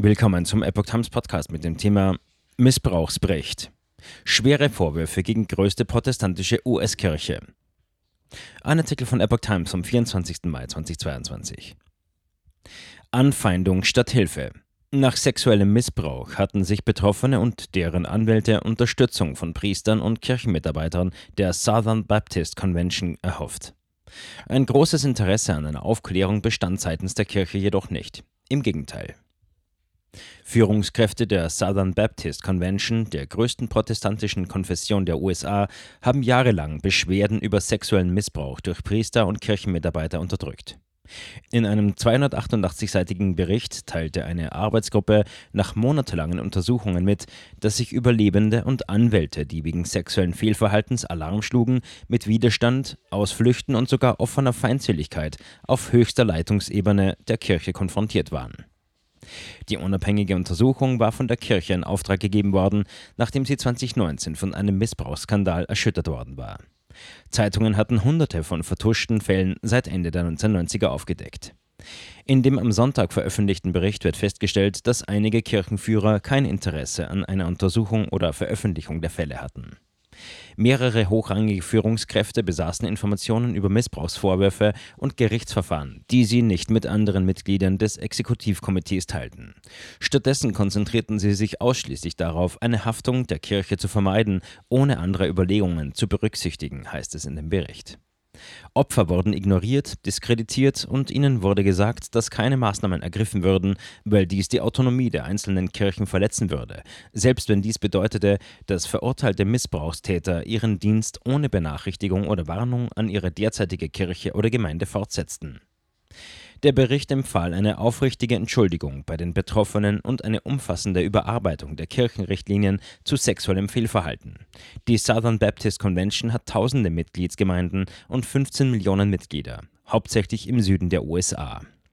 Willkommen zum Epoch Times Podcast mit dem Thema Missbrauchsbericht. Schwere Vorwürfe gegen größte protestantische US-Kirche. Ein Artikel von Epoch Times vom 24. Mai 2022. Anfeindung statt Hilfe. Nach sexuellem Missbrauch hatten sich Betroffene und deren Anwälte Unterstützung von Priestern und Kirchenmitarbeitern der Southern Baptist Convention erhofft. Ein großes Interesse an einer Aufklärung bestand seitens der Kirche jedoch nicht. Im Gegenteil. Führungskräfte der Southern Baptist Convention, der größten protestantischen Konfession der USA, haben jahrelang Beschwerden über sexuellen Missbrauch durch Priester und Kirchenmitarbeiter unterdrückt. In einem 288-seitigen Bericht teilte eine Arbeitsgruppe nach monatelangen Untersuchungen mit, dass sich Überlebende und Anwälte, die wegen sexuellen Fehlverhaltens Alarm schlugen, mit Widerstand, Ausflüchten und sogar offener Feindseligkeit auf höchster Leitungsebene der Kirche konfrontiert waren. Die unabhängige Untersuchung war von der Kirche in Auftrag gegeben worden, nachdem sie 2019 von einem Missbrauchsskandal erschüttert worden war. Zeitungen hatten hunderte von vertuschten Fällen seit Ende der 1990er aufgedeckt. In dem am Sonntag veröffentlichten Bericht wird festgestellt, dass einige Kirchenführer kein Interesse an einer Untersuchung oder Veröffentlichung der Fälle hatten. Mehrere hochrangige Führungskräfte besaßen Informationen über Missbrauchsvorwürfe und Gerichtsverfahren, die sie nicht mit anderen Mitgliedern des Exekutivkomitees teilten. Stattdessen konzentrierten sie sich ausschließlich darauf, eine Haftung der Kirche zu vermeiden, ohne andere Überlegungen zu berücksichtigen, heißt es in dem Bericht. Opfer wurden ignoriert, diskreditiert und ihnen wurde gesagt, dass keine Maßnahmen ergriffen würden, weil dies die Autonomie der einzelnen Kirchen verletzen würde, selbst wenn dies bedeutete, dass verurteilte Missbrauchstäter ihren Dienst ohne Benachrichtigung oder Warnung an ihre derzeitige Kirche oder Gemeinde fortsetzten. Der Bericht empfahl eine aufrichtige Entschuldigung bei den Betroffenen und eine umfassende Überarbeitung der Kirchenrichtlinien zu sexuellem Fehlverhalten. Die Southern Baptist Convention hat tausende Mitgliedsgemeinden und 15 Millionen Mitglieder, hauptsächlich im Süden der USA.